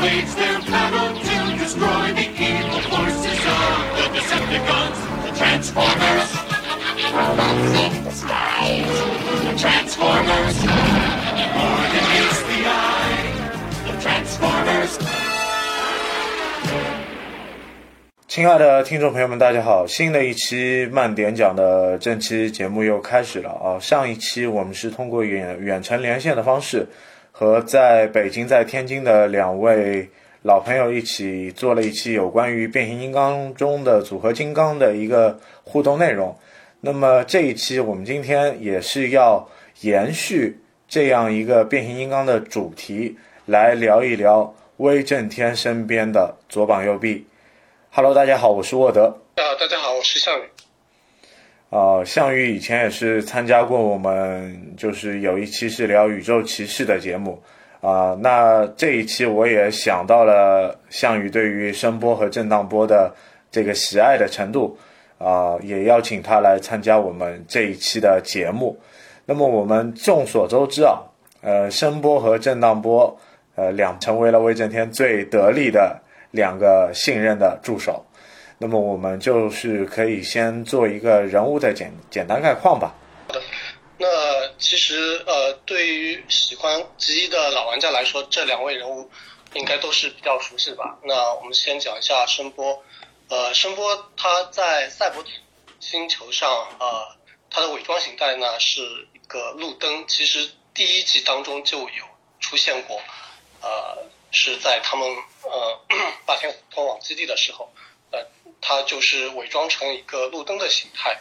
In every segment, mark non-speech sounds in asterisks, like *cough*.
wage their battle to destroy the evil forces of the Decepticons, the Transformers. Robots in disguise, the Transformers. More than meets the eye, the Transformers. 亲爱的听众朋友们，大家好！新的一期慢点讲的正期节目又开始了啊！上一期我们是通过远远程连线的方式，和在北京、在天津的两位老朋友一起做了一期有关于变形金刚中的组合金刚的一个互动内容。那么这一期我们今天也是要延续这样一个变形金刚的主题，来聊一聊威震天身边的左膀右臂。Hello，大家好，我是沃德。啊，大家好，我是项羽。呃，项羽以前也是参加过我们，就是有一期是聊宇宙骑士的节目啊、那这一期我也想到了项羽对于声波和震荡波的这个喜爱的程度啊、也邀请他来参加我们这一期的节目。那么我们众所周知啊，呃，声波和震荡波，呃，两成为了威震天最得力的两个信任的助手。那么我们就是可以先做一个人物的简简单概况吧。好的那其实呃，对于喜欢极一的老玩家来说，这两位人物应该都是比较熟悉的吧？那我们先讲一下声波。呃，声波它在赛博星球上，呃，它的伪装形态呢是一个路灯。其实第一集当中就有出现过，呃，是在他们呃 *clears throat* 霸天虎通往基地的时候，它就是伪装成一个路灯的形态。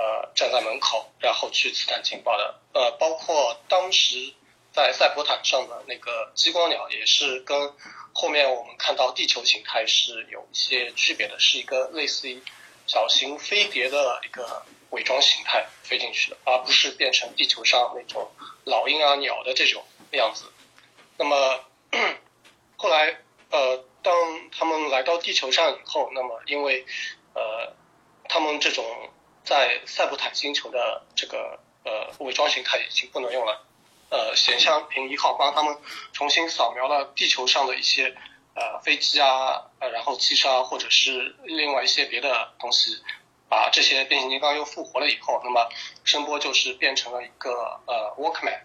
呃，站在门口，然后去刺探情报的。呃，包括当时在赛博坦上的那个激光鸟，也是跟后面我们看到地球形态是有一些区别的，是一个类似于小型飞碟的一个伪装形态飞进去的，而不是变成地球上那种老鹰啊鸟的这种样子。那么 *clears throat* 后来，呃，当他们来到地球上以后，那么因为呃，他们这种在塞伯坦星球的这个呃伪装形态已经不能用了。呃，显像屏一号帮他们重新扫描了地球上的一些呃飞机啊，呃然后汽车啊，或者是另外一些别的东西，把这些变形金刚又复活了以后，那么声波就是变成了一个呃 Walkman，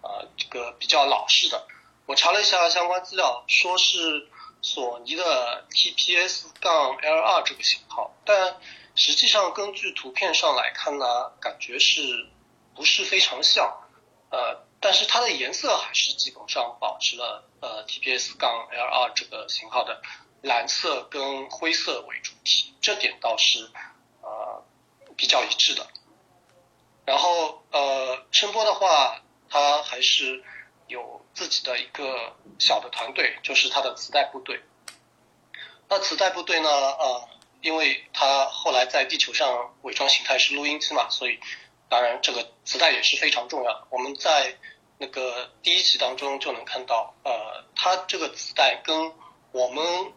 呃这个比较老式的。我查了一下相关资料，说是索尼的 TPS 杠 L 二这个型号，但实际上根据图片上来看呢，感觉是不是非常像？呃，但是它的颜色还是基本上保持了呃 TPS 杠 L 二这个型号的蓝色跟灰色为主体，这点倒是呃比较一致的。然后呃，声波的话，它还是有自己的一个小的团队，就是他的磁带部队。那磁带部队呢，呃，因为他后来在地球上伪装形态是录音机嘛，所以当然这个磁带也是非常重要的。我们在那个第一集当中就能看到，呃，它这个磁带跟我们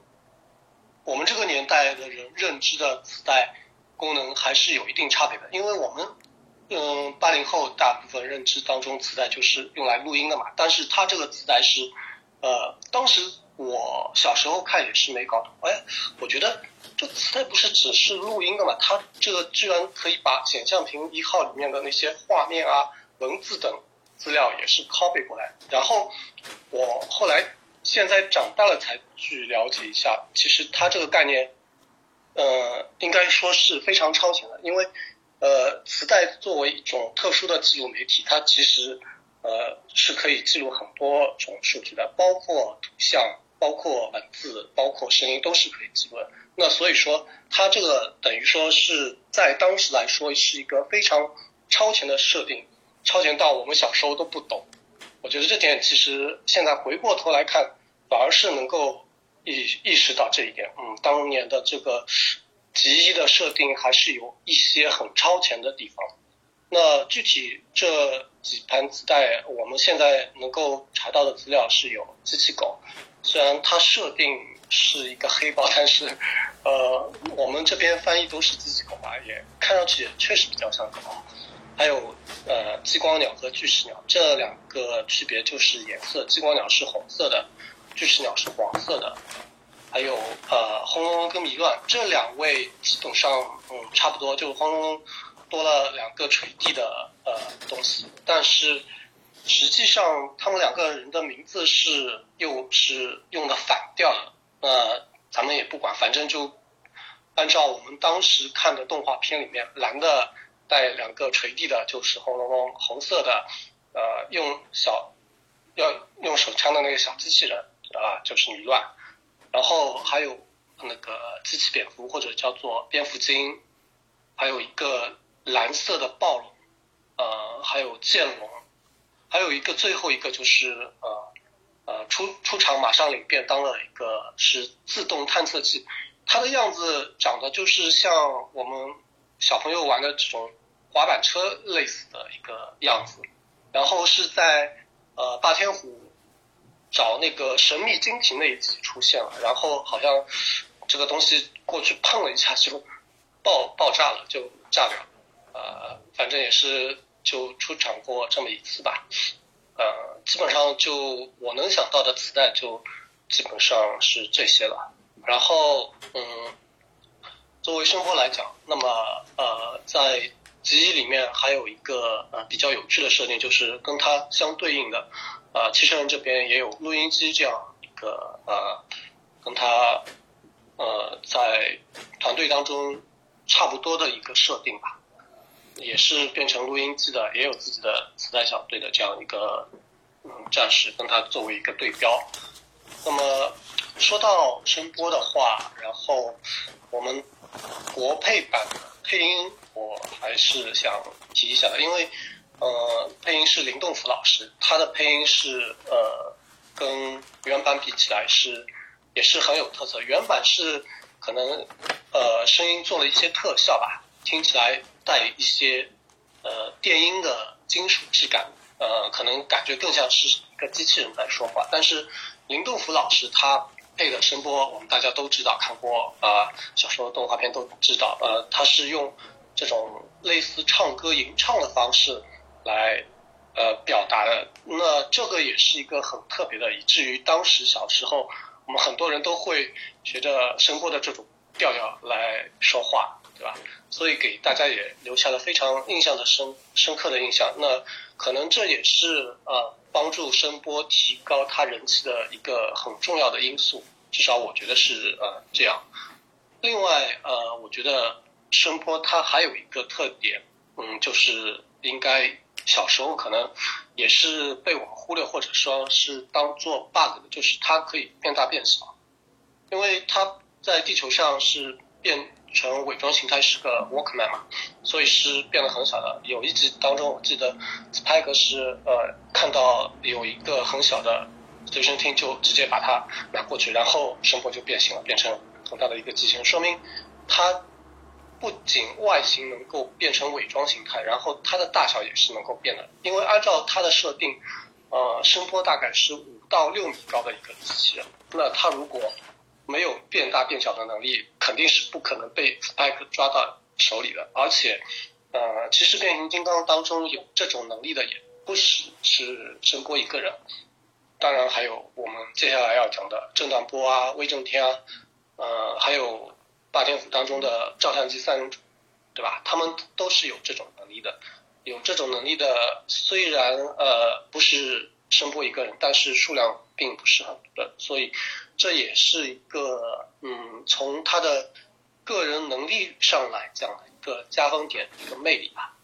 我们这个年代的人认知的磁带功能还是有一定差别的，因为我们嗯八零后大部分认知当中磁带就是用来录音的嘛，但是它这个磁带是呃当时我小时候看也是没搞懂，哎，我觉得这磁带不是只是录音的嘛，它这个居然可以把显像屏一号里面的那些画面啊、文字等资料也是 copy 过来，然后我后来现在长大了才去了解一下，其实它这个概念，呃，应该说是非常超前的，因为呃，磁带作为一种特殊的记录媒体，它其实呃是可以记录很多种数据的，包括图像、包括文字、包括声音都是可以记录的。那所以说，它这个等于说是在当时来说是一个非常超前的设定，超前到我们小时候都不懂。我觉得这点其实现在回过头来看，反而是能够意意识到这一点。嗯，当年的这个极一的设定还是有一些很超前的地方。那具体这几盘磁带，我们现在能够查到的资料是有机器狗，虽然它设定是一个黑豹，*laughs* 但是呃，我们这边翻译都是机器狗吧，也看上去也确实比较像狗。还有呃激光鸟和巨石鸟这两个区别就是颜色，激光鸟是红色的，巨石鸟是黄色的，还有呃轰隆隆跟迷乱这两位基本上嗯差不多，就轰隆隆多了两个垂地的呃东西，但是实际上他们两个人的名字是又是用的反调的，那咱们也不管，反正就按照我们当时看的动画片里面，蓝的带两个垂地的就是轰隆隆，红色的呃用小要用手枪的那个小机器人啊就是女乱，然后还有那个机器蝙蝠或者叫做蝙蝠精，还有一个蓝色的暴龙，呃还有剑龙，还有一个最后一个就是呃呃出出场马上领便当的一个是自动探测器，它的样子长得就是像我们小朋友玩的这种滑板车类似的一个样子，然后是在呃霸天虎找那个神秘金瓶那一集出现了，然后好像这个东西过去碰了一下就爆爆炸了，就炸掉了，呃，反正也是就出场过这么一次吧，呃，基本上就我能想到的磁带就基本上是这些了，然后嗯，作为声波来讲，那么呃在集里面还有一个呃比较有趣的设定，就是跟它相对应的，呃，汽车人这边也有录音机这样一个呃跟他呃在团队当中差不多的一个设定吧，也是变成录音机的，也有自己的磁带小队的这样一个嗯战士，跟它作为一个对标。那么说到声波的话，然后我们国配版的配音，我还是想提一下，因为呃，配音是林动甫老师，他的配音是呃，跟原版比起来是也是很有特色。原版是可能呃声音做了一些特效吧，听起来带一些呃电音的金属质感，呃，可能感觉更像是一个机器人在说话。但是林动甫老师他配的声波，我们大家都知道，看过呃小时候动画片都知道，呃，他是用这种类似唱歌吟唱的方式来呃表达的。那这个也是一个很特别的，以至于当时小时候我们很多人都会学着声波的这种调调来说话，对吧？所以给大家也留下了非常印象的深深刻的印象。那可能这也是呃帮助声波提高他人气的一个很重要的因素，至少我觉得是呃这样。另外呃，我觉得声波它还有一个特点，嗯，就是应该小时候可能也是被我们忽略或者说是当做 bug 的，就是它可以变大变小，因为它在地球上是变成伪装形态是个 Walkman 嘛，所以是变得很小的。有一集当中，我记得 Spike 是呃看到有一个很小的随身听，就直接把它拿过去，然后声波就变形了，变成很大的一个机器人，说明它不仅外形能够变成伪装形态，然后它的大小也是能够变的。因为按照它的设定，呃，声波大概是五到六米高的一个机器人，那它如果没有变大变小的能力，肯定是不可能被 Spike 抓到手里的。而且，呃，其实变形金刚当中有这种能力的也不只是声波一个人，当然还有我们接下来要讲的震荡波啊、威震天啊，呃，还有霸天虎当中的照相机三人组，对吧？他们都是有这种能力的。有这种能力的，虽然呃不是声波一个人，但是数量并不是很多的，所以这也是一个嗯从他的个人能力上来讲的一个加分点，一个魅力吧。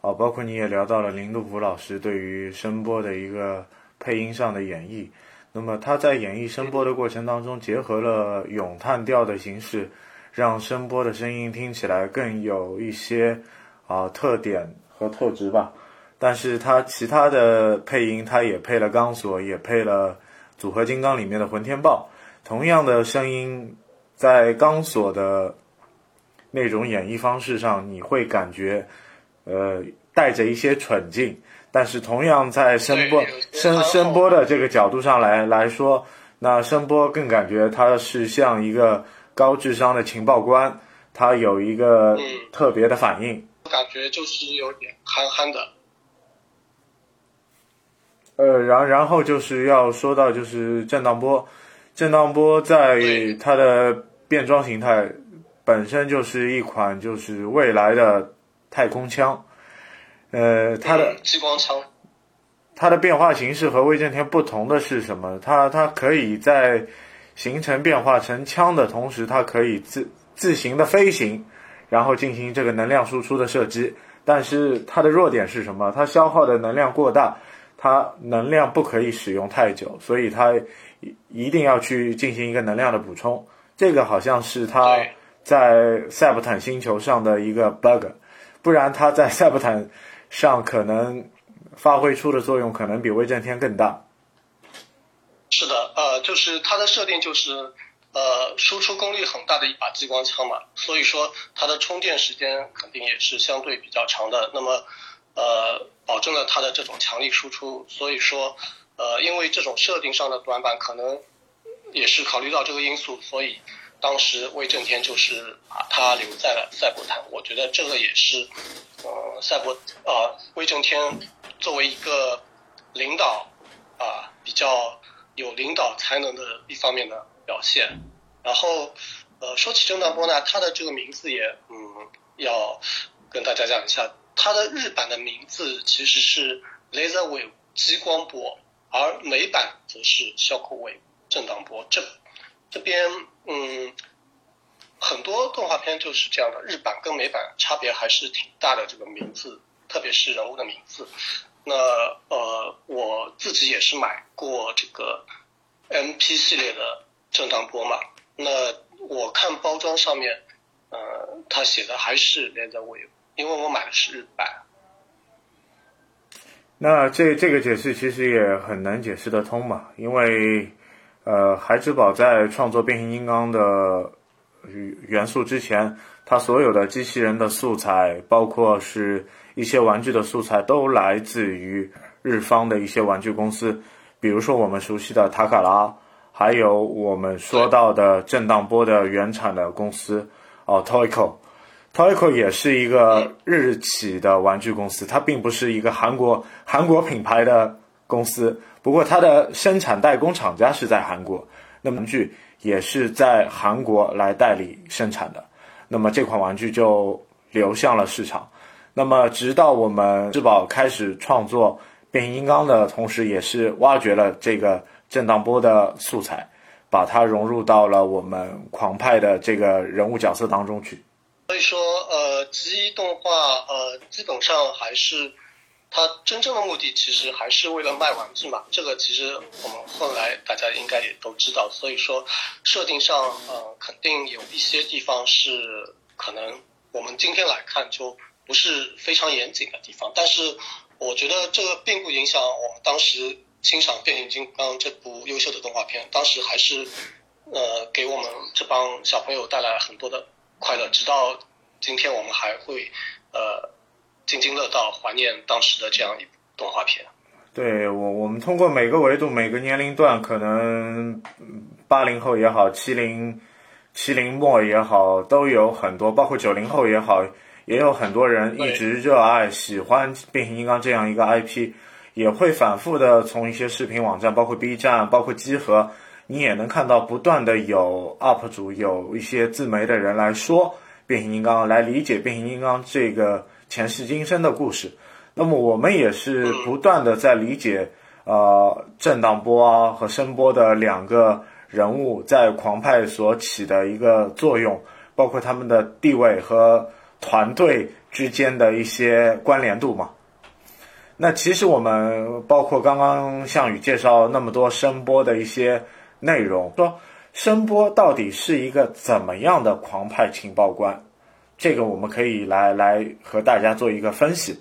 哦，包括你也聊到了林杜甫老师对于声波的一个配音上的演绎。那么他在演绎声波的过程当中，结合了咏叹调的形式，让声波的声音听起来更有一些啊特点和特质吧。但是它其他的配音，它也配了钢索，也配了组合金刚里面的混天豹，同样的声音，在钢索的那种演绎方式上，你会感觉呃带着一些蠢劲。但是同样在声波声声波的这个角度上来来说，那声波更感觉它是像一个高智商的情报官，他有一个嗯特别的反应。感觉就是有点憨憨的。呃，然然后就是要说到就是震荡波，震荡波在它的变装形态本身就是一款就是未来的太空枪，呃，它的嗯激光枪，它的变化形式和威震天不同的是什么？它它可以在形成变化成枪的同时，它可以自自行的飞行，然后进行这个能量输出的射击。但是它的弱点是什么？它消耗的能量过大，它能量不可以使用太久，所以它一一定要去进行一个能量的补充。这个好像是它在塞伯坦星球上的一个 bug，不然它在塞伯坦上可能发挥出的作用可能比威震天更大。是的，呃，就是它的设定就是，呃，输出功率很大的一把激光枪嘛，所以说它的充电时间肯定也是相对比较长的。那么，呃，保证了它的这种强力输出。所以说，呃，因为这种设定上的短板，可能也是考虑到这个因素，所以当时威震天就是把它留在了赛博坦。我觉得这个也是，呃，赛博呃威震天作为一个领导啊、比较有领导才能的一方面的表现。然后，呃，说起震荡波呢，它的这个名字也，嗯，要跟大家讲一下，它的日版的名字其实是 Laser Wave 激光波，而美版则是 Shock Wave 震荡波。这这边，嗯，很多动画片就是这样的，日版跟美版差别还是挺大的。这个名字，特别是人物的名字。那呃，我自己也是买过这个 MP 系列的震荡波嘛。那我看包装上面，呃，它写的还是 Laser Wave，因为我买的是日版。那这这个解释其实也很难解释得通嘛，因为呃，孩之宝在创作变形金刚的元素之前，它所有的机器人的素材，包括是一些玩具的素材，都来自于日方的一些玩具公司，比如说我们熟悉的塔卡拉，还有我们说到的震荡波的原产的公司哦，Toyco。Toyco 也是一个日企的玩具公司，它并不是一个韩国韩国品牌的公司，不过它的生产代工厂家是在韩国，那么玩具也是在韩国来代理生产的，那么这款玩具就流向了市场。那么直到我们智宝开始创作变形金刚的同时，也是挖掘了这个震荡波的素材，把它融入到了我们狂派的这个人物角色当中去。所以说，呃，机动画，呃，基本上还是它真正的目的，其实还是为了卖玩具嘛。这个其实我们后来大家应该也都知道。所以说，设定上，呃，肯定有一些地方是可能我们今天来看就不是非常严谨的地方。但是，我觉得这个并不影响我们当时欣赏《变形金刚》这部优秀的动画片。当时还是，呃，给我们这帮小朋友带来很多的。快乐，直到今天我们还会呃津津乐道，怀念当时的这样一部动画片。对我，我们通过每个维度、每个年龄段，可能八零后也好，七零七零末也好，都有很多，包括九零后也好，也有很多人一直热爱、喜欢变形金刚这样一个 IP，也会反复的从一些视频网站，包括 B 站，包括集合。你也能看到不断的有 UP 主，有一些自媒的人来说变形金刚，来理解变形金刚这个前世今生的故事。那么我们也是不断的在理解，呃，震荡波啊和声波的两个人物在狂派所起的一个作用，包括他们的地位和团队之间的一些关联度嘛。那其实我们包括刚刚项羽介绍那么多声波的一些。内容说声波到底是一个怎么样的狂派情报官？这个我们可以来来和大家做一个分析，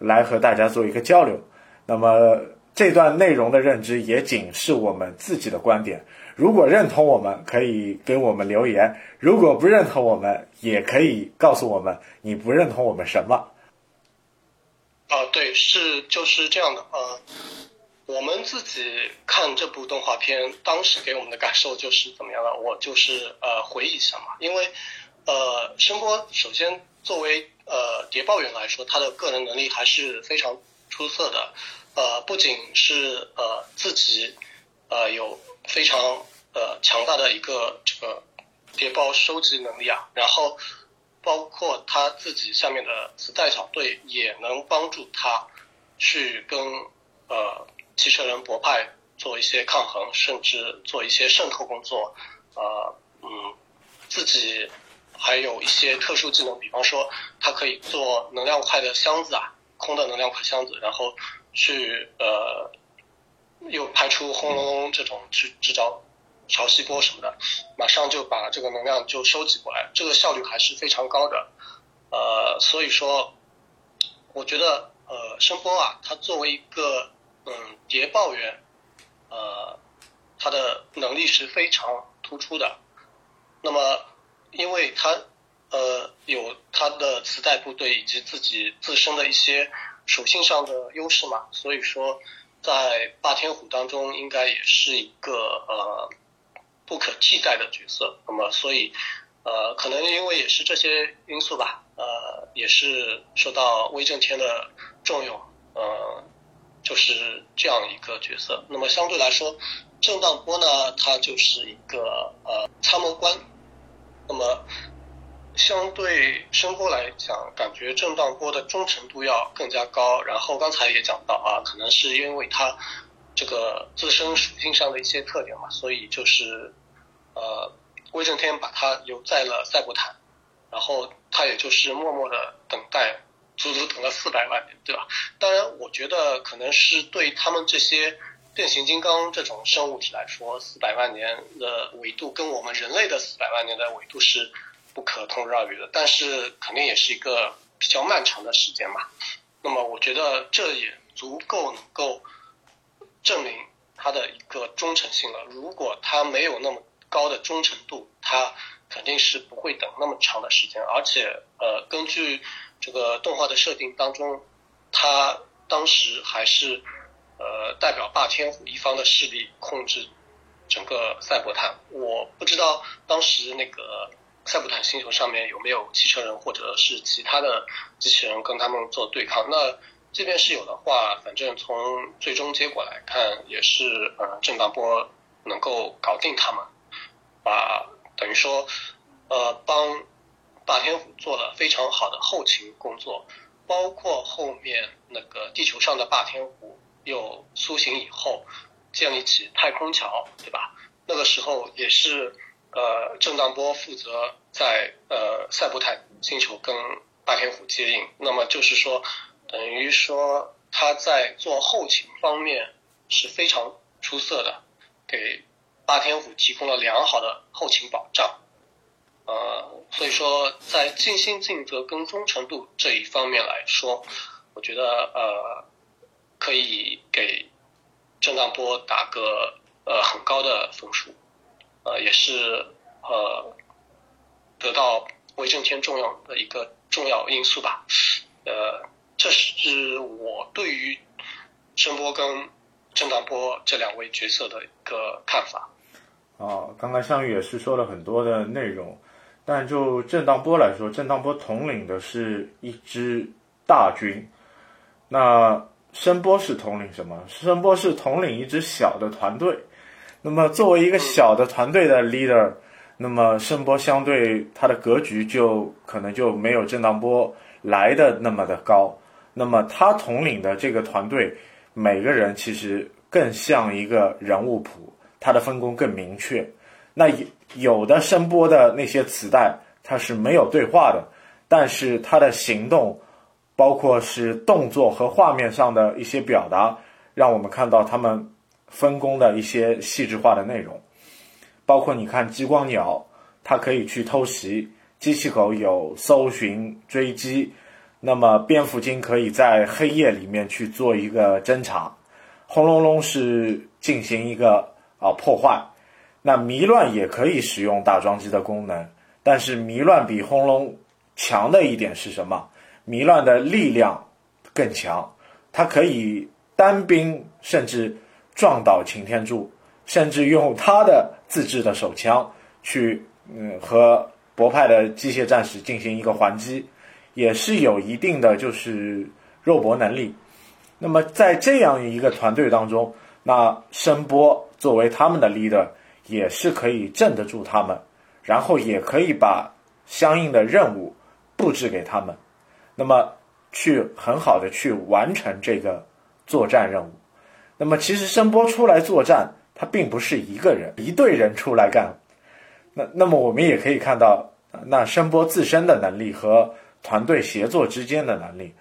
来和大家做一个交流。那么这段内容的认知也仅是我们自己的观点。如果认同我们，可以给我们留言；如果不认同我们，也可以告诉我们你不认同我们什么。啊，对，是就是这样的，呃。我们自己看这部动画片，当时给我们的感受就是怎么样呢？我就是呃回忆一下嘛，因为呃声波首先作为呃谍报员来说，他的个人能力还是非常出色的。呃，不仅是呃自己呃有非常呃强大的一个这个谍报收集能力啊，然后包括他自己下面的子代小队也能帮助他去跟呃汽车人博派做一些抗衡，甚至做一些渗透工作，呃嗯，自己还有一些特殊技能，比方说他可以做能量块的箱子啊，空的能量块箱子，然后去呃又派出轰隆隆这种去制造潮汐波什么的，马上就把这个能量就收集过来，这个效率还是非常高的。呃，所以说，我觉得呃声波啊，它作为一个嗯谍报员，呃，他的能力是非常突出的。那么，因为他呃有他的磁带部队以及自己自身的一些属性上的优势嘛，所以说在霸天虎当中应该也是一个呃不可替代的角色。那么，所以呃可能因为也是这些因素吧，呃也是受到威震天的重用，呃就是这样一个角色。那么相对来说，震荡波呢，他就是一个呃参谋官。那么，相对声波来讲，感觉震荡波的忠诚度要更加高。然后刚才也讲到啊，可能是因为它这个自身属性上的一些特点嘛，所以就是呃，威震天把它留在了赛博坦，然后他也就是默默的等待，足足等了四百万年，对吧？当然，我觉得可能是对他们这些。变形金刚这种生物体来说，四百万年的维度跟我们人类的四百万年的维度是不可同日而语的，但是肯定也是一个比较漫长的时间嘛。那么我觉得这也足够能够证明他的一个忠诚性了。如果他没有那么高的忠诚度，他肯定是不会等那么长的时间。而且呃，根据这个动画的设定当中，他当时还是。呃，代表霸天虎一方的势力控制整个赛博坦。我不知道当时那个赛博坦星球上面有没有汽车人或者是其他的机器人跟他们做对抗。那这边是有的话，反正从最终结果来看，也是呃震荡波能够搞定他们，把等于说呃帮霸天虎做了非常好的后勤工作，包括后面那个地球上的霸天虎。又苏醒以后，建立起太空桥，对吧？那个时候也是呃，郑荡波负责在呃赛博坦星球跟霸天虎接应。那么就是说，等于说他在做后勤方面是非常出色的，给霸天虎提供了良好的后勤保障。呃，所以说在尽心尽责跟忠诚度这一方面来说，我觉得呃。可以给震荡波打个呃很高的分数，呃也是呃得到威震天重要的一个重要因素吧，呃这是我对于声波跟震荡波这两位角色的一个看法。啊，刚刚相遇也是说了很多的内容，但就震荡波来说，震荡波统领的是一支大军，那。声波是统领什么？声波是统领一支小的团队。那么作为一个小的团队的 leader，那么声波相对它的格局就可能就没有震荡波来的那么的高。那么他统领的这个团队，每个人其实更像一个人物谱，他的分工更明确。那有有的声波的那些磁带，它是没有对话的，但是他的行动。包括是动作和画面上的一些表达，让我们看到他们分工的一些细致化的内容。包括你看激光鸟，它可以去偷袭；机器狗有搜寻追击；那么蝙蝠精可以在黑夜里面去做一个侦查；轰隆隆是进行一个啊破坏。那迷乱也可以使用打桩机的功能，但是迷乱比轰隆强的一点是什么？迷乱的力量更强，它可以单兵甚至撞倒擎天柱，甚至用他的自制的手枪去嗯和博派的机械战士进行一个还击，也是有一定的就是肉搏能力。那么在这样一个团队当中，那声波作为他们的 leader，也是可以镇得住他们，然后也可以把相应的任务布置给他们，那么去很好的去完成这个作战任务。那么其实声波出来作战，他并不是一个人一队人出来干。那那么我们也可以看到，那声波自身的能力和团队协作之间的能力，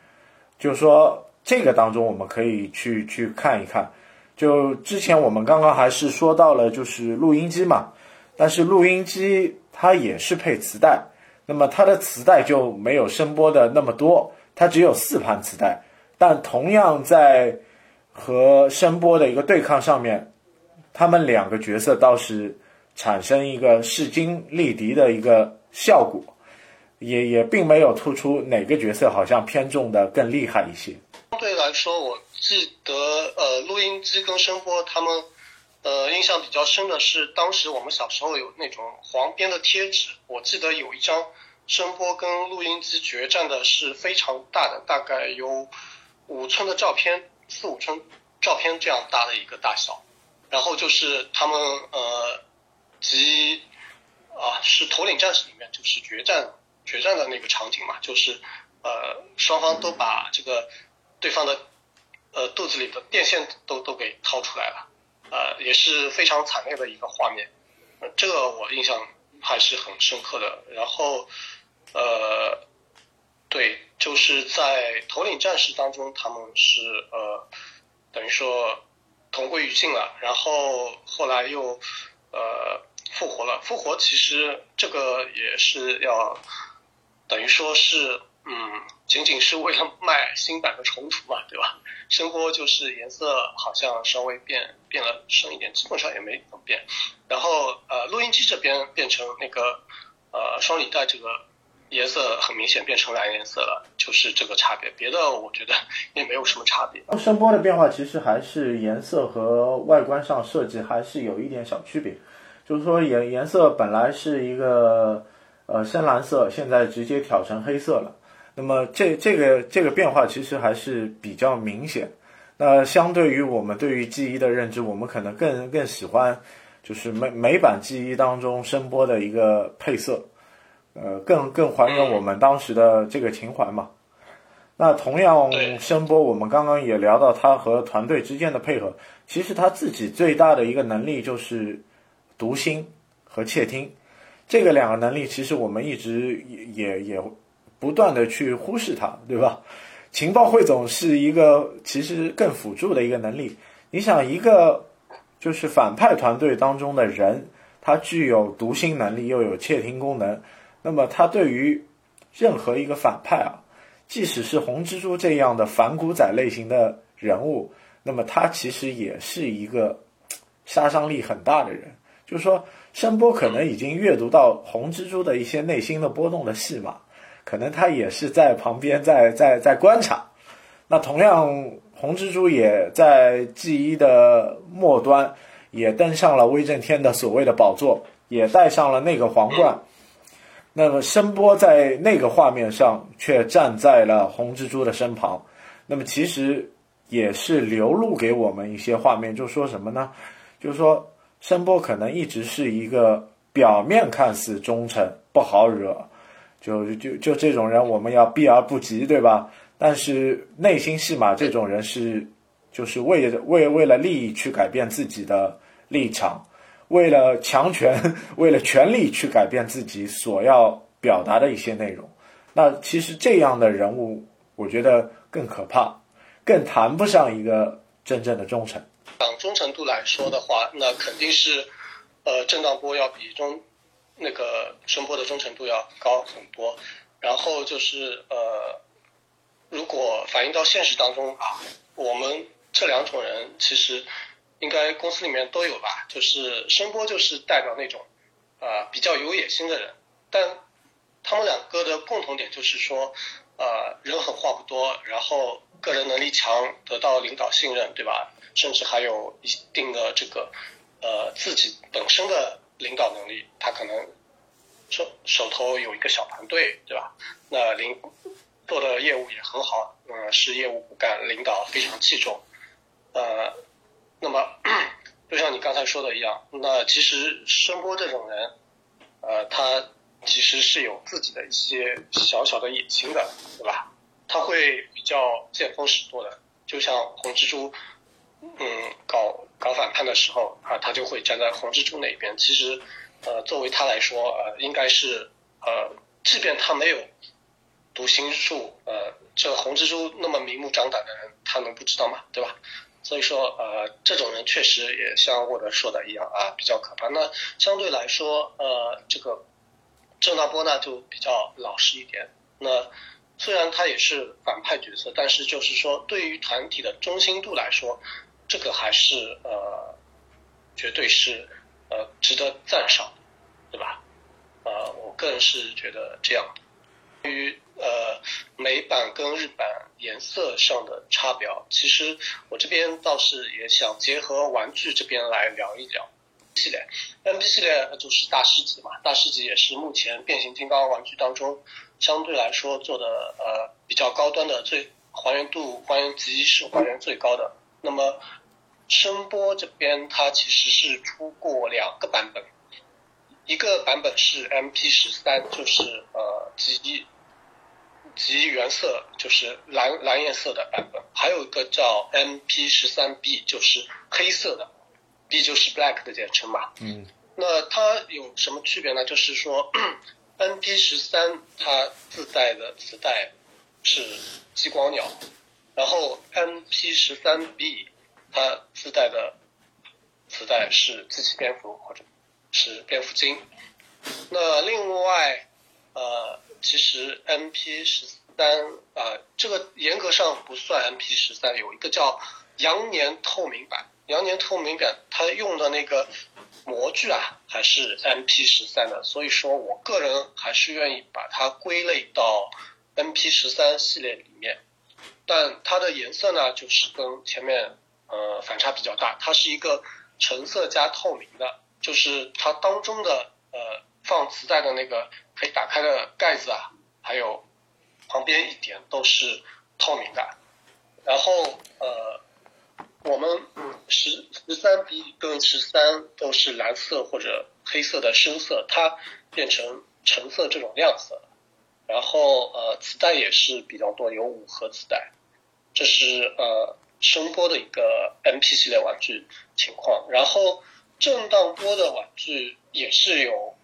就是说。这个当中，我们可以去去看一看。就之前我们刚刚还是说到了，就是录音机嘛，但是录音机它也是配磁带，那么它的磁带就没有声波的那么多，它只有四盘磁带。但同样在和声波的一个对抗上面，他们两个角色倒是产生一个势均力敌的一个效果，也也并没有突出哪个角色好像偏重的更厉害一些。相对来说，我记得呃，录音机跟声波，他们呃印象比较深的是，当时我们小时候有那种黄边的贴纸，我记得有一张声波跟录音机决战的是非常大的，大概有五寸的照片，四五寸照片这样大的一个大小，然后就是他们呃集啊是头领战士里面就是决战决战的那个场景嘛，就是呃双方都把这个。对方的呃肚子里的电线都都给掏出来了，呃也是非常惨烈的一个画面，呃这个我印象还是很深刻的。然后呃对，就是在头领战士当中，他们是呃等于说同归于尽了，然后后来又呃复活了。复活其实这个也是要等于说是。嗯，仅仅是为了卖新版的重图嘛，对吧？声波就是颜色好像稍微变变了深一点，基本上也没怎么变。然后呃，录音机这边变成那个呃双领带，这个颜色很明显变成蓝颜色了，就是这个差别。别的我觉得 *laughs* 也没有什么差别。声波的变化其实还是颜色和外观上设计还是有一点小区别，就是说颜颜色本来是一个呃深蓝色，现在直接调成黑色了。那么这这个这个变化其实还是比较明显。那相对于我们对于记忆的认知，我们可能更更喜欢就是美美版记忆当中声波的一个配色，呃，更更还原我们当时的这个情怀嘛。那同样声波，我们刚刚也聊到他和团队之间的配合，其实他自己最大的一个能力就是读心和窃听，这个两个能力其实我们一直也也。不断的去忽视它，对吧？情报汇总是一个其实更辅助的一个能力。你想，一个就是反派团队当中的人，他具有读心能力，又有窃听功能，那么他对于任何一个反派啊，即使是红蜘蛛这样的反骨仔类型的人物，那么他其实也是一个杀伤力很大的人。就是说，声波可能已经阅读到红蜘蛛的一些内心的波动的戏码。可能他也是在旁边在在在观察，那同样红蜘蛛也在 G 一的末端也登上了威震天的所谓的宝座，也戴上了那个皇冠。那么声波在那个画面上却站在了红蜘蛛的身旁，那么其实也是流露给我们一些画面，就说什么呢？就是说声波可能一直是一个表面看似忠诚不好惹。就就就这种人，我们要避而不及，对吧？但是内心戏码，这种人是，就是为为为了利益去改变自己的立场，为了强权，*laughs* 为了权力去改变自己所要表达的一些内容。那其实这样的人物，我觉得更可怕，更谈不上一个真正的忠诚。讲忠诚度来说的话，那肯定是，呃，震荡波要比中。那个声波的忠诚度要高很多，然后就是呃，如果反映到现实当中啊，我们这两种人其实应该公司里面都有吧，就是声波就是代表那种啊比较有野心的人，但他们两个的共同点就是说，呃，人狠话不多，然后个人能力强，得到领导信任，对吧？甚至还有一定的这个呃自己本身的。领导能力，他可能手手头有一个小团队，对吧？那领做的业务也很好，呃，是业务骨干，领导非常器重，呃，那么 *clears throat* 就像你刚才说的一样，那其实声波这种人，呃，他其实是有自己的一些小小的野心的，对吧？他会比较见风使舵的，就像红蜘蛛，嗯，搞搞反叛的时候啊，他就会站在红蜘蛛那一边。其实，呃，作为他来说，呃，应该是呃，即便他没有读心术，呃，这红蜘蛛那么明目张胆的人，他能不知道吗？对吧？所以说，呃，这种人确实也像沃德说的一样啊，比较可怕。那相对来说，呃，这个郑大波呢就比较老实一点。那虽然他也是反派角色，但是就是说，对于团体的忠心度来说，这个还是呃，绝对是呃值得赞赏，对吧？呃，我个人是觉得这样。对于呃美版跟日版颜色上的差别，其实我这边倒是也想结合玩具这边来聊一聊。系列，M P 系列就是大师级嘛，大师级也是目前变形金刚玩具当中相对来说做的呃比较高端的，最还原度、还原极是还原最高的。那么声波这边它其实是出过两个版本，一个版本是 M P 十三，就是呃极极原色，就是蓝蓝颜色的版本，还有一个叫 M P 十三 B，就是黑色的。B 就是 Black 的简称嘛。嗯。那它有什么区别呢？就是说，*clears throat* M P 十三它自带的磁带是激光鸟，然后 M P 十三 B 它自带的磁带是机器蝙蝠或者是蝙蝠精。那另外，呃，其实 MP 十三啊，这个严格上不算 MP 十三，有一个叫羊年透明版。羊年透明版，它用的那个模具啊，还是 M P 十三的，所以说我个人还是愿意把它归类到 M P 十三系列里面。但它的颜色呢，就是跟前面呃反差比较大，它是一个橙色加透明的，就是它当中的呃放磁带的那个可以打开的盖子啊，还有旁边一点都是透明的，然后呃。我们十十三 B 跟十三都是蓝色或者黑色的深色，它变成橙色这种亮色，然后呃磁带也是比较多，有五盒磁带，这是呃声波的一个 MP 系列玩具情况。然后震荡波的玩具也是有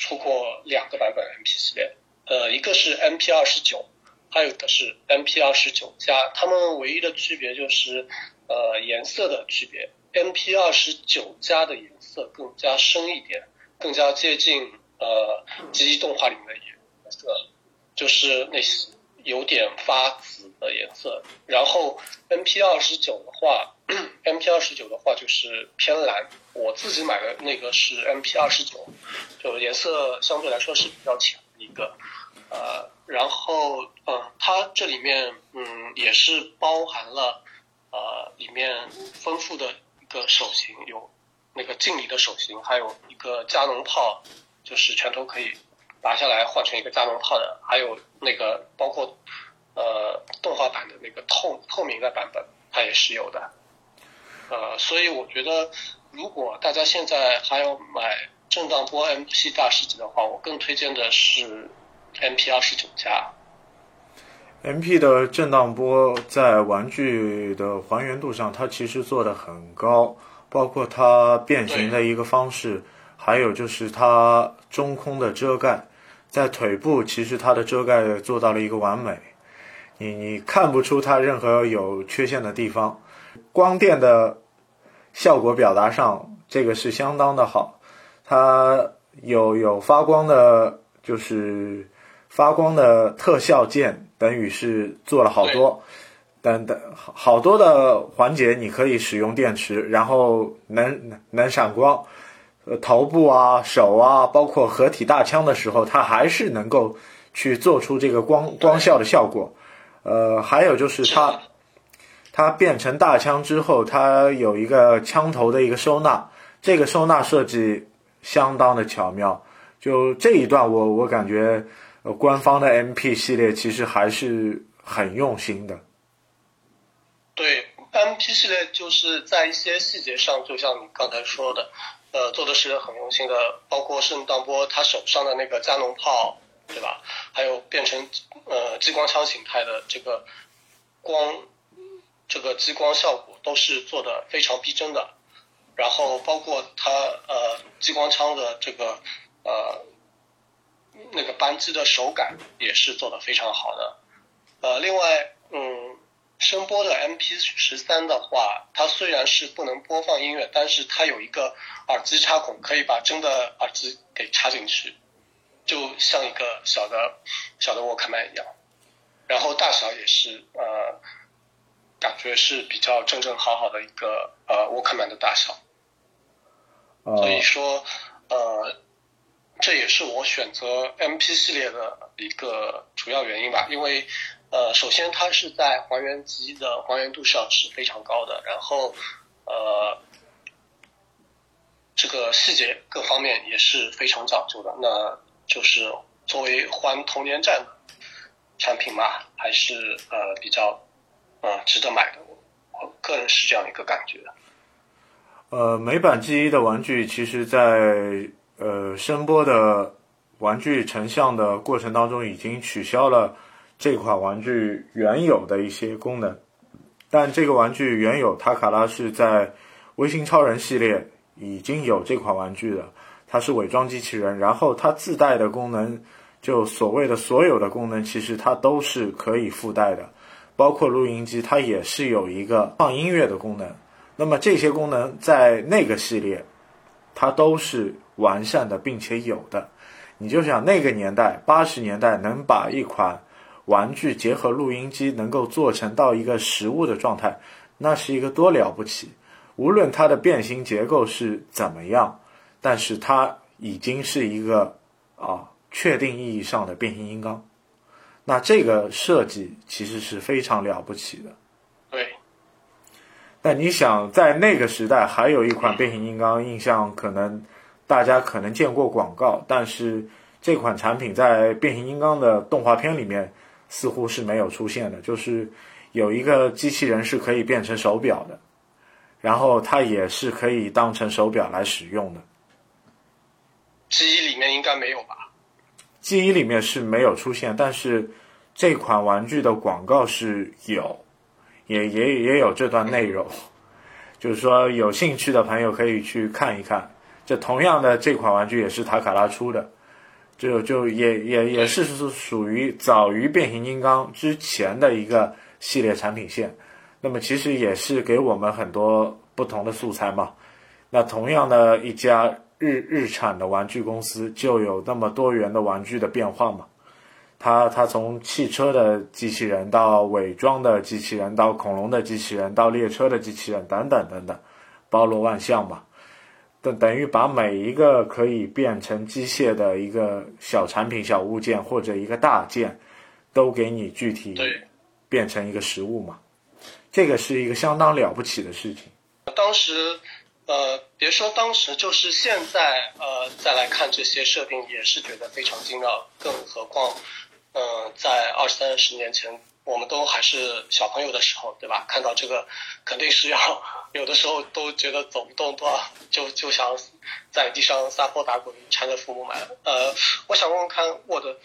出过两个版本 MP 系列，呃一个是 MP 二十九，还有的是 MP 二十九加，它们唯一的区别就是。呃，颜色的区别，M P 二十九加的颜色更加深一点，更加接近呃机器动画里面的颜色，就是那些有点发紫的颜色。然后 M P 二十九的话，*clears throat* M P 二十九的话就是偏蓝。我自己买的那个是 M P 二十九，就颜色相对来说是比较浅的一个。呃，然后嗯，它这里面嗯也是包含了。呃，里面丰富的一个手型有那个敬礼的手型，还有一个加农炮，就是拳头可以拔下来换成一个加农炮的，还有那个包括呃动画版的那个透透明的版本，它也是有的。呃，所以我觉得如果大家现在还要买震荡波 MP 大师级的话，我更推荐的是 MP 二十九加。M.P. 的震荡波在玩具的还原度上，它其实做的很高，包括它变形的一个方式，还有就是它中空的遮盖，在腿部其实它的遮盖做到了一个完美，你你看不出它任何有缺陷的地方，光电的效果表达上，这个是相当的好，它有有发光的，就是发光的特效键。等于是做了好多，等等好多的环节，你可以使用电池，然后能能闪光，呃，头部啊、手啊，包括合体大枪的时候，它还是能够去做出这个光光效的效果。呃，还有就是它，它变成大枪之后，它有一个枪头的一个收纳，这个收纳设计相当的巧妙。就这一段，我我感觉。呃，官方的 MP 系列其实还是很用心的。对，MP 系列就是在一些细节上，就像你刚才说的，呃，做的是很用心的，包括圣当波他手上的那个加农炮，对吧？还有变成呃激光枪形态的这个光，这个激光效果都是做的非常逼真的。然后包括它呃激光枪的这个呃那个扳机的手感也是做的非常好的。呃，另外嗯。声波的 MP 十三的话，它虽然是不能播放音乐，但是它有一个耳机插孔，可以把真的耳机给插进去，就像一个小的小的沃克曼一样。然后大小也是呃，感觉是比较正正好好的一个呃沃克曼的大小。所以说呃，这也是我选择 MP 系列的一个主要原因吧，因为。呃，首先它是在还原机的还原度上是非常高的，然后呃，这个细节各方面也是非常讲究的。那就是作为还童年战的产品嘛，还是呃比较呃值得买的。我个人是这样一个感觉。呃，美版 G 一的玩具，其实在呃声波的玩具成像的过程当中，已经取消了。这款玩具原有的一些功能，但这个玩具原有塔卡拉是在微星超人系列已经有这款玩具的，它是伪装机器人，然后它自带的功能，就所谓的所有的功能，其实它都是可以附带的，包括录音机，它也是有一个放音乐的功能。那么这些功能在那个系列，它都是完善的，并且有的。你就想那个年代，八十年代能把一款玩具结合录音机能够做成到一个实物的状态，那是一个多了不起！无论它的变形结构是怎么样，但是它已经是一个啊确定意义上的变形金刚。那这个设计其实是非常了不起的。对。但你想，在那个时代，还有一款变形金刚，印象可能大家可能见过广告，但是这款产品在变形金刚的动画片里面。似乎是没有出现的，就是有一个机器人是可以变成手表的，然后它也是可以当成手表来使用的。记忆里面应该没有吧记忆里面是没有出现，但是这款玩具的广告是有，也也也有这段内容，就是说有兴趣的朋友可以去看一看。这同样的这款玩具也是塔卡拉出的。就就也也也是是属于早于变形金刚之前的一个系列产品线，那么其实也是给我们很多不同的素材嘛。那同样的一家日日产的玩具公司就有那么多元的玩具的变化嘛。它它从汽车的机器人到伪装的机器人，到恐龙的机器人，到列车的机器人等等等等，包罗万象嘛。等等于把每一个可以变成机械的一个小产品、小物件或者一个大件，都给你具体变成一个实物嘛？这个是一个相当了不起的事情。当时，呃，别说当时，就是现在，呃，再来看这些设定，也是觉得非常惊妙。更何况，嗯，在二三十年前。我们都还是小朋友的时候，对吧？看到这个，肯定是要有的时候都觉得走不动，对吧？就就想在地上撒泼打滚，缠着父母买。呃，我想问问看，我的，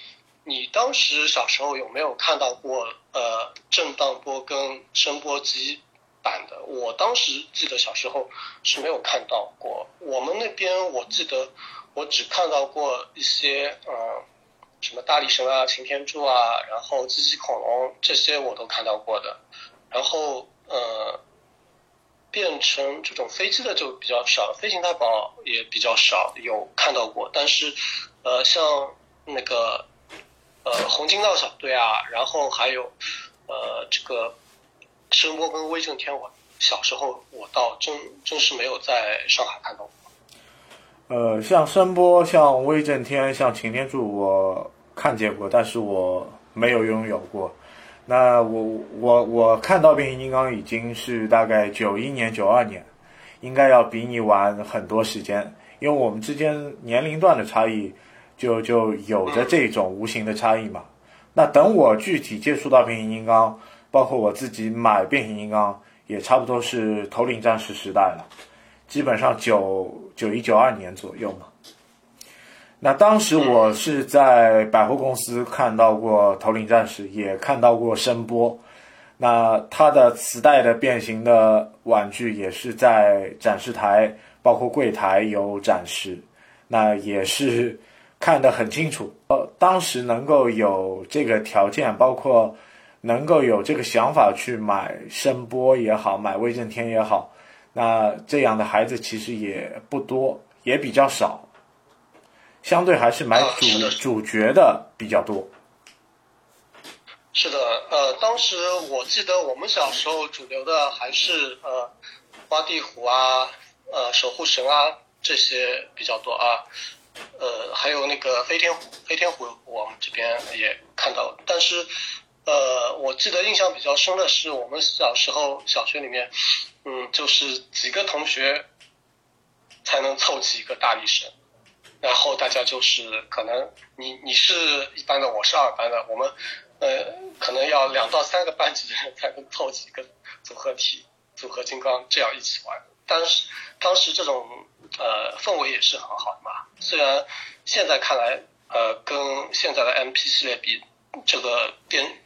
你当时小时候有没有看到过呃震荡波跟声波机版的？我当时记得小时候是没有看到过。我们那边我记得我只看到过一些呃。什么大力神啊、擎天柱啊，然后机器恐龙这些我都看到过的，然后呃，变成这种飞机的就比较少，飞行太保也比较少有看到过，但是呃，像那个呃红金道小队啊，然后还有呃这个声波跟威震天，我小时候我倒真真是没有在上海看到过。呃，像声波、像威震天、像擎天柱，我。看见过，但是我没有拥有过。那我我我看到变形金刚已经是大概九一年、九二年，应该要比你晚很多时间，因为我们之间年龄段的差异就就有着这种无形的差异嘛。那等我具体接触到变形金刚，包括我自己买变形金刚，也差不多是头领战士时代了，基本上九九一九二年左右嘛。那当时我是在百货公司看到过头领战士，也看到过声波。那它的磁带的变形的玩具也是在展示台，包括柜台有展示，那也是看得很清楚。呃，当时能够有这个条件，包括能够有这个想法去买声波也好，买威震天也好，那这样的孩子其实也不多，也比较少，相对还是买主主角的比较多。是的，呃，当时我记得我们小时候主流的还是呃花地虎啊，呃守护神啊这些比较多啊，呃还有那个飞天虎，飞天虎我们这边也看到，但是呃我记得印象比较深的是我们小时候小学里面，嗯就是几个同学才能凑齐一个大力神，然后大家就是可能你你是一班的，我是二班的，我们。呃，可能要两到三个班级的人才能凑齐一个组合体、组合金刚这样一起玩。当时，当时这种呃氛围也是很好的嘛。虽然现在看来，呃，跟现在的 MP 系列比，这个变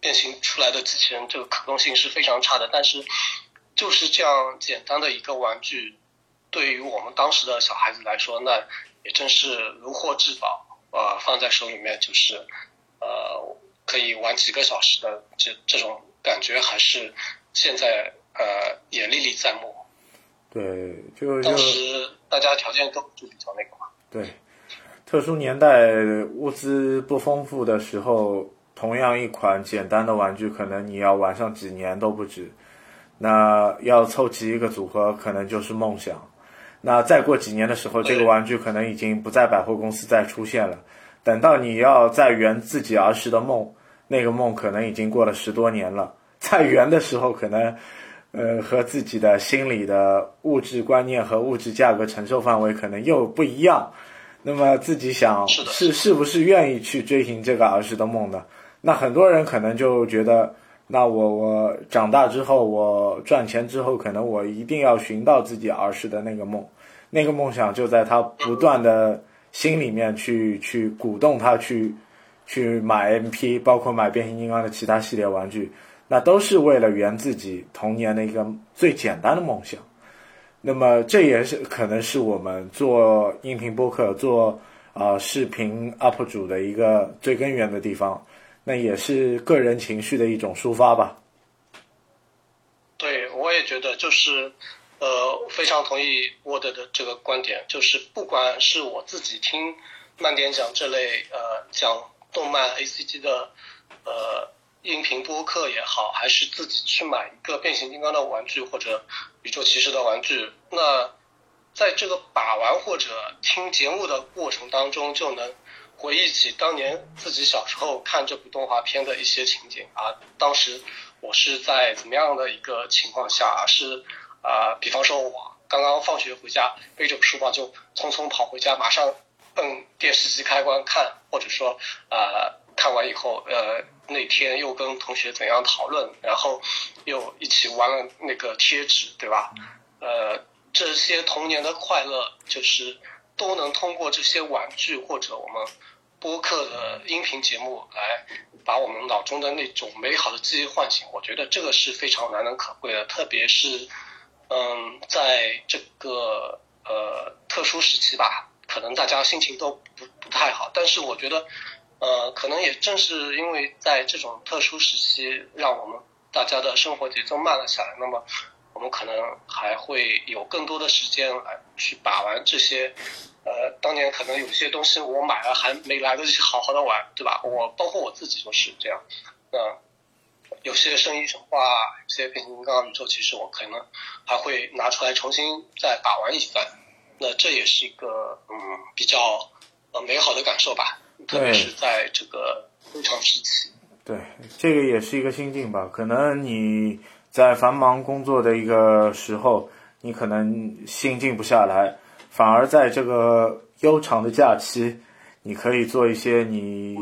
变形出来的机器人这个可动性是非常差的。但是，就是这样简单的一个玩具，对于我们当时的小孩子来说，那也真是如获至宝啊！放在手里面就是呃。可以玩几个小时的这这种感觉，还是现在呃也历历在目。对，就当时大家条件都就比较那个嘛。对，特殊年代物资不丰富的时候，同样一款简单的玩具，可能你要玩上几年都不止。那要凑齐一个组合，可能就是梦想。那再过几年的时候，这个玩具可能已经不在百货公司再出现了。等到你要再圆自己儿时的梦。那个梦可能已经过了十多年了，再圆的时候，可能，呃，和自己的心理的物质观念和物质价格承受范围可能又不一样。那么自己想是是不是愿意去追寻这个儿时的梦呢？那很多人可能就觉得，那我我长大之后，我赚钱之后，可能我一定要寻到自己儿时的那个梦，那个梦想就在他不断的心里面去去鼓动他去。去买 MP，包括买变形金刚的其他系列玩具，那都是为了圆自己童年的一个最简单的梦想。那么这也是可能是我们做音频播客、做啊视频 UP 主的一个最根源的地方。那也是个人情绪的一种抒发吧。对，我也觉得就是呃非常同意沃德的这个观点，就是不管是我自己听慢点讲这类呃讲。动漫 A C G 的呃音频播客也好，还是自己去买一个变形金刚的玩具或者宇宙骑士的玩具，那在这个把玩或者听节目的过程当中，就能回忆起当年自己小时候看这部动画片的一些情景啊。当时我是在怎么样的一个情况下？是啊，比方说我刚刚放学回家，背着书包就匆匆跑回家，马上。摁电视机开关看，或者说啊看完以后，呃那天又跟同学怎样讨论，然后又一起玩了那个贴纸，对吧？呃这些童年的快乐，就是都能通过这些玩具或者我们播客的音频节目来把我们脑中的那种美好的记忆唤醒。我觉得这个是非常难能可贵的，特别是嗯在这个呃特殊时期吧。可能大家心情都不不太好，但是我觉得，呃，可能也正是因为在这种特殊时期，让我们大家的生活节奏慢了下来，那么我们可能还会有更多的时间来去把玩这些，呃，当年可能有些东西我买了还没来得及好好的玩，对吧？我包括我自己就是这样，那有些声音神话，有些变形金刚、宇宙骑士，我可能还会拿出来重新再把玩一番。那这也是一个嗯比较呃美好的感受吧，特别是在这个非常时期。对，这个也是一个心境吧。可能你在繁忙工作的一个时候，你可能心静不下来，反而在这个悠长的假期，你可以做一些你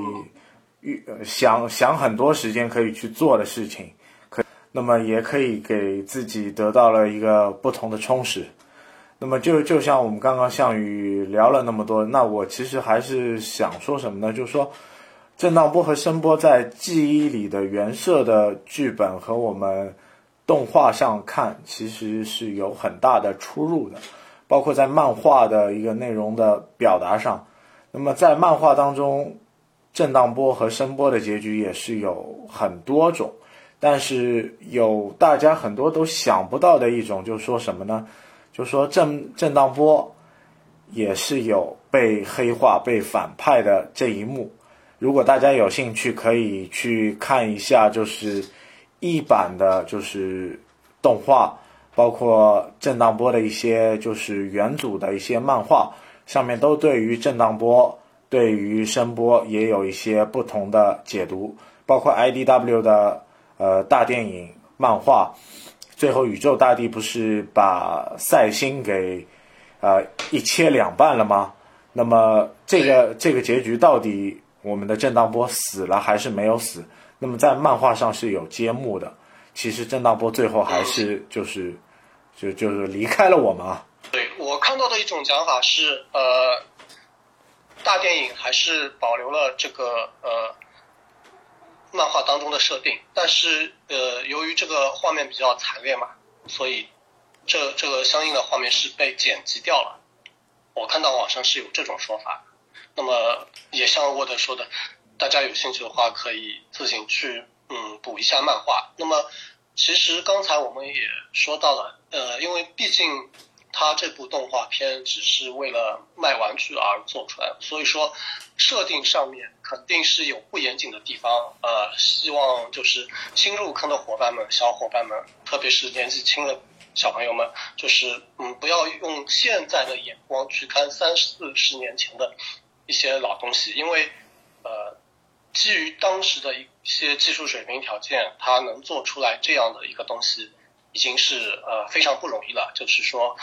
预想想很多时间可以去做的事情，可那么也可以给自己得到了一个不同的充实。那么就就像我们刚刚项羽聊了那么多，那我其实还是想说什么呢？就是说，震荡波和声波在记忆里的原设的剧本和我们动画上看，其实是有很大的出入的，包括在漫画的一个内容的表达上。那么在漫画当中，震荡波和声波的结局也是有很多种，但是有大家很多都想不到的一种，就是说什么呢？就说震震荡波也是有被黑化、被反派的这一幕。如果大家有兴趣，可以去看一下，就是一版的，就是动画，包括震荡波的一些，就是原组的一些漫画，上面都对于震荡波、对于声波也有一些不同的解读。包括 IDW 的呃大电影漫画。最后，宇宙大帝不是把赛星给，呃，一切两半了吗？那么这个这个结局到底我们的震荡波死了还是没有死？那么在漫画上是有揭幕的。其实震荡波最后还是就是就就是离开了我们啊。对我看到的一种讲法是，呃，大电影还是保留了这个呃。漫画当中的设定，但是呃，由于这个画面比较惨烈嘛，所以这这个相应的画面是被剪辑掉了。我看到网上是有这种说法。那么也像沃德说的，大家有兴趣的话可以自行去嗯补一下漫画。那么其实刚才我们也说到了，呃，因为毕竟。他这部动画片只是为了卖玩具而做出来，所以说设定上面肯定是有不严谨的地方。呃，希望就是新入坑的伙伴们、小伙伴们，特别是年纪轻的小朋友们，就是嗯，不要用现在的眼光去看三四十年前的一些老东西，因为，基于当时的一些技术水平条件，他能做出来这样的一个东西，已经是呃非常不容易了。就是说。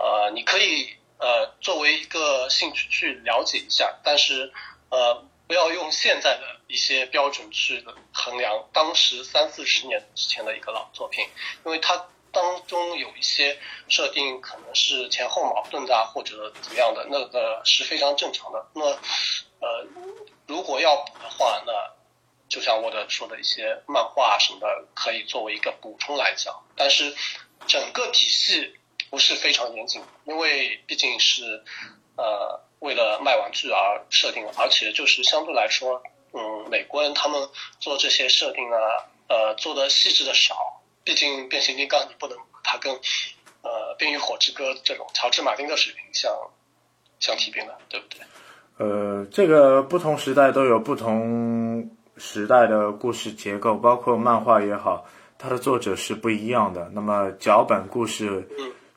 呃，你可以呃作为一个兴趣去了解一下，但是呃不要用现在的一些标准去衡量当时三四十年之前的一个老作品，因为它当中有一些设定可能是前后矛盾的或者怎么样的，那个是非常正常的。那呃如果要补的话，那就像我的说的一些漫画什么的，可以作为一个补充来讲，但是整个体系。不是非常严谨，因为毕竟是呃为了卖玩具而设定，而且就是相对来说，嗯，美国人他们做这些设定呢，呃，做的细致的少。毕竟变形金刚你不能它跟呃冰与火之歌这种乔治马丁的水平相相提并论，对不对？呃，这个不同时代都有不同时代的故事结构，包括漫画也好，它的作者是不一样的。那么脚本故事。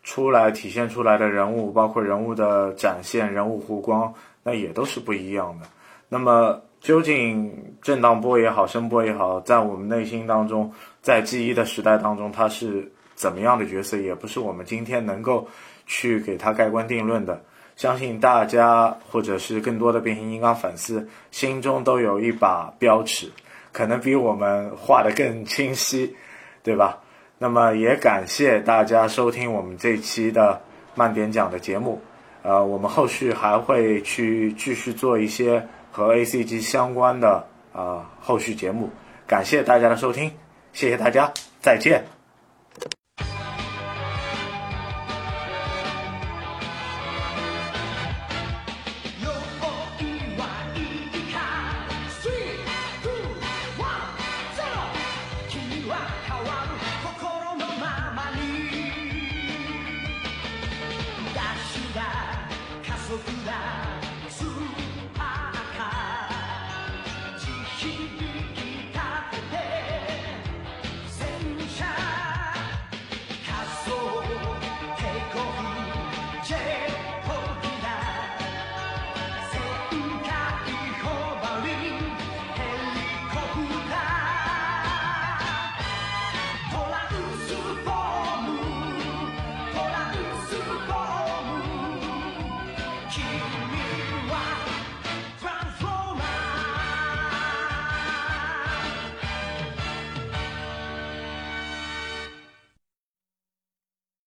出来体现出来的人物，包括人物的展现、人物弧光，那也都是不一样的。那么，究竟震荡波也好，声波也好，在我们内心当中，在记忆的时代当中，它是怎么样的角色，也不是我们今天能够去给他盖棺定论的。相信大家，或者是更多的变形金刚粉丝，心中都有一把标尺，可能比我们画的更清晰，对吧？那么也感谢大家收听我们这期的慢点讲的节目，呃，我们后续还会去继续做一些和 A C G 相关的啊后续节目，感谢大家的收听，谢谢大家，再见。